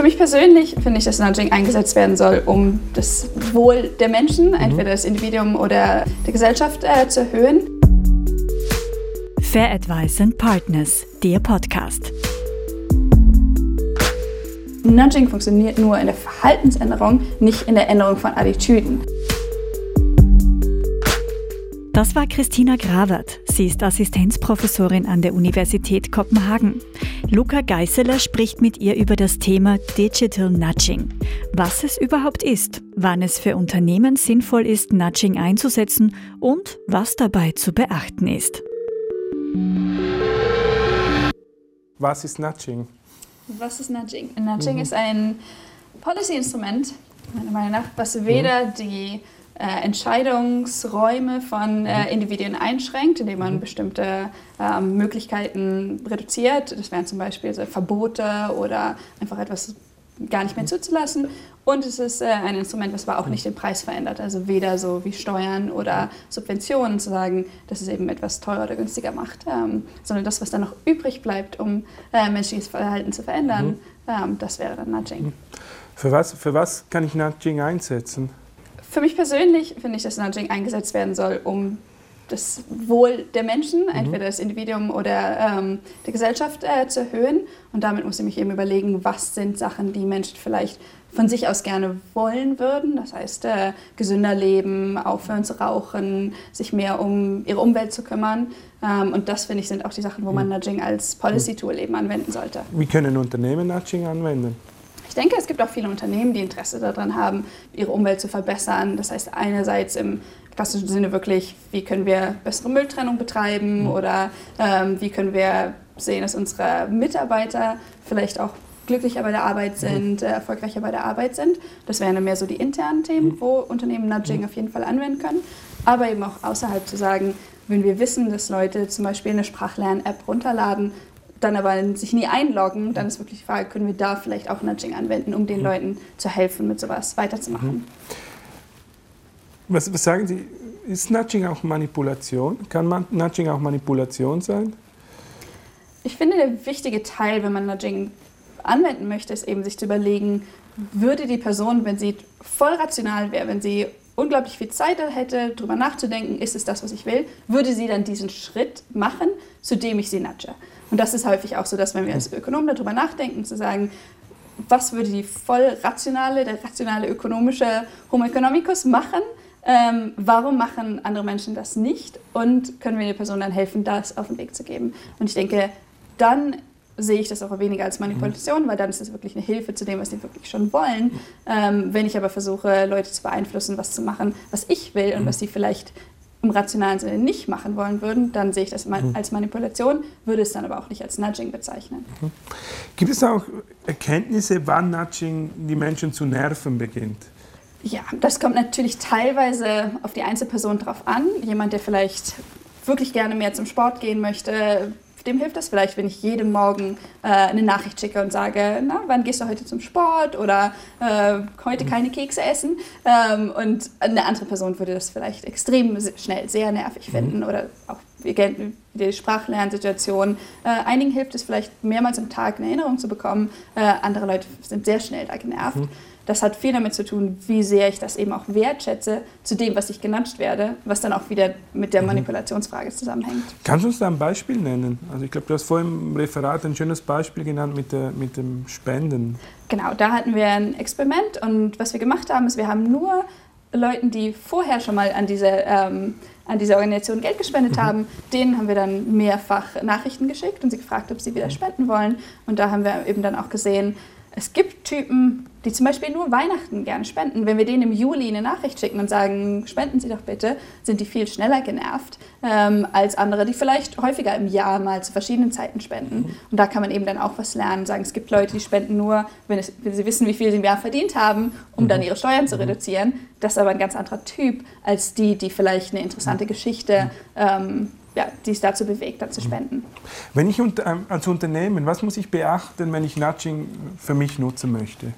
Für mich persönlich finde ich, dass Nudging eingesetzt werden soll, um das Wohl der Menschen, mhm. entweder des Individuums oder der Gesellschaft, äh, zu erhöhen. Fair Advice and Partners, der Podcast. Nudging funktioniert nur in der Verhaltensänderung, nicht in der Änderung von Attitüden. Das war Christina Gravert. Sie ist Assistenzprofessorin an der Universität Kopenhagen. Luca Geißeler spricht mit ihr über das Thema Digital Nudging. Was es überhaupt ist, wann es für Unternehmen sinnvoll ist, Nudging einzusetzen und was dabei zu beachten ist. Was ist Nudging? Was ist Nudging? Nudging mhm. ist ein Policy-Instrument, meiner Meinung nach, was weder mhm. die äh, Entscheidungsräume von äh, mhm. Individuen einschränkt, indem man mhm. bestimmte ähm, Möglichkeiten reduziert. Das wären zum Beispiel so Verbote oder einfach etwas gar nicht mehr zuzulassen. Und es ist äh, ein Instrument, was aber auch nicht den Preis verändert. Also weder so wie Steuern oder Subventionen zu sagen, dass es eben etwas teurer oder günstiger macht, ähm, sondern das, was dann noch übrig bleibt, um äh, menschliches Verhalten zu verändern, mhm. ähm, das wäre dann Nudging. Für was, für was kann ich Nudging einsetzen? Für mich persönlich finde ich, dass Nudging eingesetzt werden soll, um das Wohl der Menschen, mhm. entweder des Individuums oder ähm, der Gesellschaft, äh, zu erhöhen. Und damit muss ich mich eben überlegen, was sind Sachen, die Menschen vielleicht von sich aus gerne wollen würden. Das heißt, äh, gesünder leben, aufhören zu rauchen, sich mehr um ihre Umwelt zu kümmern. Ähm, und das, finde ich, sind auch die Sachen, wo man mhm. Nudging als Policy-Tool eben anwenden sollte. Wie können Unternehmen Nudging anwenden? Ich denke, es gibt auch viele Unternehmen, die Interesse daran haben, ihre Umwelt zu verbessern. Das heißt, einerseits im klassischen Sinne wirklich, wie können wir bessere Mülltrennung betreiben mhm. oder ähm, wie können wir sehen, dass unsere Mitarbeiter vielleicht auch glücklicher bei der Arbeit mhm. sind, äh, erfolgreicher bei der Arbeit sind. Das wären dann mehr so die internen Themen, mhm. wo Unternehmen Nudging auf jeden Fall anwenden können. Aber eben auch außerhalb zu sagen, wenn wir wissen, dass Leute zum Beispiel eine Sprachlern-App runterladen, dann aber sich nie einloggen, dann ist wirklich die Frage, können wir da vielleicht auch Nudging anwenden, um den mhm. Leuten zu helfen, mit sowas weiterzumachen. Mhm. Was, was, sagen Sie, ist Nudging auch Manipulation? Kann man Nudging auch Manipulation sein? Ich finde, der wichtige Teil, wenn man Nudging anwenden möchte, ist eben sich zu überlegen, würde die Person, wenn sie voll rational wäre, wenn sie unglaublich viel Zeit hätte, darüber nachzudenken, ist es das, was ich will, würde sie dann diesen Schritt machen, zu dem ich sie nudge. Und das ist häufig auch so, dass wenn wir als Ökonomen darüber nachdenken, zu sagen, was würde die voll rationale, der rationale ökonomische Homo economicus machen? Ähm, warum machen andere Menschen das nicht? Und können wir der Person dann helfen, das auf den Weg zu geben? Und ich denke, dann sehe ich das auch weniger als Manipulation, weil dann ist es wirklich eine Hilfe zu dem, was die wirklich schon wollen. Ähm, wenn ich aber versuche, Leute zu beeinflussen, was zu machen, was ich will und was sie vielleicht im rationalen Sinne nicht machen wollen würden, dann sehe ich das mhm. als Manipulation, würde es dann aber auch nicht als Nudging bezeichnen. Mhm. Gibt es auch Erkenntnisse, wann Nudging die Menschen zu nerven beginnt? Ja, das kommt natürlich teilweise auf die Einzelperson drauf an. Jemand, der vielleicht wirklich gerne mehr zum Sport gehen möchte, dem hilft das vielleicht, wenn ich jeden Morgen äh, eine Nachricht schicke und sage, na, wann gehst du heute zum Sport oder äh, heute keine Kekse essen. Ähm, und eine andere Person würde das vielleicht extrem schnell sehr nervig mhm. finden oder auch die Sprachlernsituation. Äh, einigen hilft es vielleicht mehrmals am Tag eine Erinnerung zu bekommen. Äh, andere Leute sind sehr schnell da genervt. Mhm das hat viel damit zu tun, wie sehr ich das eben auch wertschätze zu dem, was ich genatscht werde, was dann auch wieder mit der mhm. Manipulationsfrage zusammenhängt. Kannst du uns da ein Beispiel nennen? Also ich glaube, du hast vorhin im Referat ein schönes Beispiel genannt mit, der, mit dem Spenden. Genau, da hatten wir ein Experiment und was wir gemacht haben, ist, wir haben nur Leuten, die vorher schon mal an diese, ähm, an diese Organisation Geld gespendet mhm. haben, denen haben wir dann mehrfach Nachrichten geschickt und sie gefragt, ob sie wieder spenden wollen. Und da haben wir eben dann auch gesehen, es gibt Typen, die zum Beispiel nur Weihnachten gerne spenden. Wenn wir denen im Juli eine Nachricht schicken und sagen, spenden Sie doch bitte, sind die viel schneller genervt ähm, als andere, die vielleicht häufiger im Jahr mal zu verschiedenen Zeiten spenden. Mhm. Und da kann man eben dann auch was lernen. Sagen, es gibt Leute, die spenden nur, wenn, es, wenn sie wissen, wie viel sie im Jahr verdient haben, um mhm. dann ihre Steuern zu mhm. reduzieren. Das ist aber ein ganz anderer Typ als die, die vielleicht eine interessante Geschichte mhm. ähm, ja, die es dazu bewegt, dann zu spenden. Wenn ich ähm, als Unternehmen, was muss ich beachten, wenn ich Nudging für mich nutzen möchte?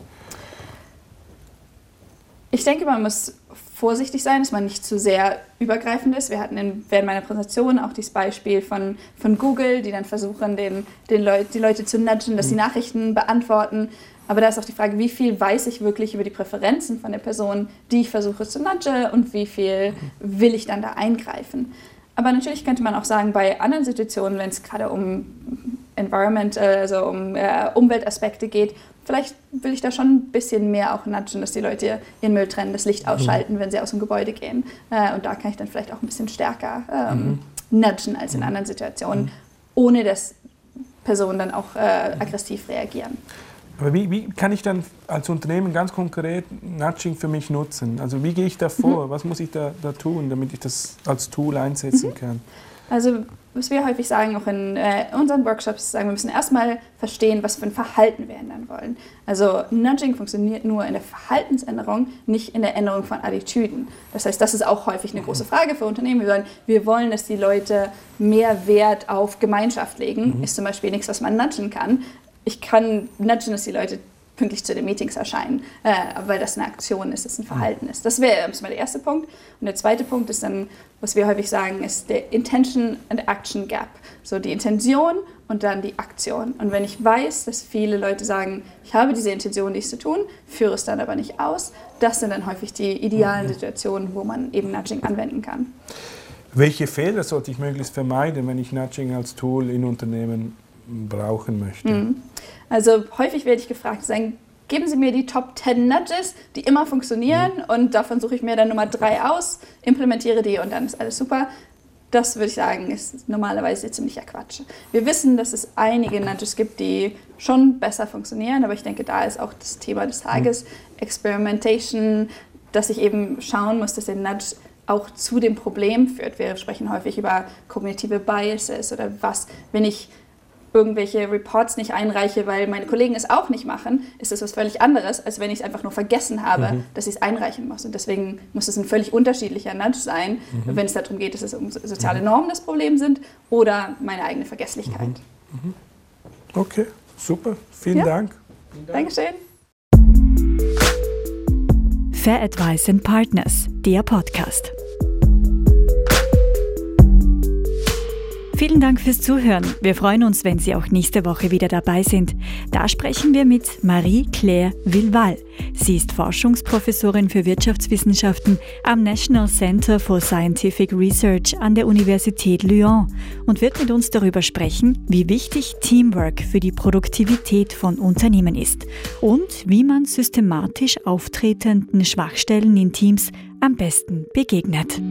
Ich denke, man muss vorsichtig sein, dass man nicht zu sehr übergreifend ist. Wir hatten in, während meiner Präsentation auch dieses Beispiel von, von Google, die dann versuchen, den, den Leut, die Leute zu nudgen, dass sie mhm. Nachrichten beantworten. Aber da ist auch die Frage, wie viel weiß ich wirklich über die Präferenzen von der Person, die ich versuche zu nudgen und wie viel mhm. will ich dann da eingreifen. Aber natürlich könnte man auch sagen, bei anderen Situationen, wenn es gerade um Environment, also um äh, Umweltaspekte geht, vielleicht will ich da schon ein bisschen mehr auch nudgen, dass die Leute ihren Müll trennen, das Licht mhm. ausschalten, mhm. wenn sie aus dem Gebäude gehen. Äh, und da kann ich dann vielleicht auch ein bisschen stärker ähm, mhm. nudgen als in mhm. anderen Situationen, mhm. ohne dass Personen dann auch äh, aggressiv reagieren. Aber wie, wie, kann ich dann als Unternehmen ganz konkret Nudging für mich nutzen? Also wie gehe ich da vor? Mhm. Was muss ich da, da, tun, damit ich das als Tool einsetzen mhm. kann? Also was wir häufig sagen, auch in äh, unseren Workshops, sagen wir müssen erstmal verstehen, was für ein Verhalten wir ändern wollen. Also Nudging funktioniert nur in der Verhaltensänderung, nicht in der Änderung von Attitüden. Das heißt, das ist auch häufig eine große Frage für Unternehmen. Wir wollen, wir wollen dass die Leute mehr Wert auf Gemeinschaft legen. Mhm. Ist zum Beispiel nichts, was man nudgen kann. Ich kann nudgen, dass die Leute pünktlich zu den Meetings erscheinen, äh, weil das eine Aktion ist, das ein Verhalten ist. Das wäre erstmal der erste Punkt. Und der zweite Punkt ist dann, was wir häufig sagen, ist der Intention and Action Gap. So die Intention und dann die Aktion. Und wenn ich weiß, dass viele Leute sagen, ich habe diese Intention, dies zu tun, führe es dann aber nicht aus, das sind dann häufig die idealen mhm. Situationen, wo man eben Nudging anwenden kann. Welche Fehler sollte ich möglichst vermeiden, wenn ich Nudging als Tool in Unternehmen brauchen möchte? Mhm. Also häufig werde ich gefragt, sagen, geben Sie mir die Top 10 Nudges, die immer funktionieren mhm. und davon suche ich mir dann Nummer drei aus, implementiere die und dann ist alles super. Das würde ich sagen, ist normalerweise ziemlicher Quatsch. Wir wissen, dass es einige Nudges gibt, die schon besser funktionieren, aber ich denke, da ist auch das Thema des Tages, mhm. Experimentation, dass ich eben schauen muss, dass der Nudge auch zu dem Problem führt. Wir sprechen häufig über kognitive Biases oder was, wenn ich irgendwelche Reports nicht einreiche, weil meine Kollegen es auch nicht machen, ist das was völlig anderes, als wenn ich es einfach nur vergessen habe, mhm. dass ich es einreichen muss. Und deswegen muss es ein völlig unterschiedlicher Nudge sein, mhm. wenn es darum geht, dass es um soziale mhm. Normen das Problem sind oder meine eigene Vergesslichkeit. Mhm. Mhm. Okay, super. Vielen ja. Dank. Dankeschön. Fair Advice and Partners, der Podcast. Vielen Dank fürs Zuhören. Wir freuen uns, wenn Sie auch nächste Woche wieder dabei sind. Da sprechen wir mit Marie-Claire Villval. Sie ist Forschungsprofessorin für Wirtschaftswissenschaften am National Center for Scientific Research an der Universität Lyon und wird mit uns darüber sprechen, wie wichtig Teamwork für die Produktivität von Unternehmen ist und wie man systematisch auftretenden Schwachstellen in Teams am besten begegnet.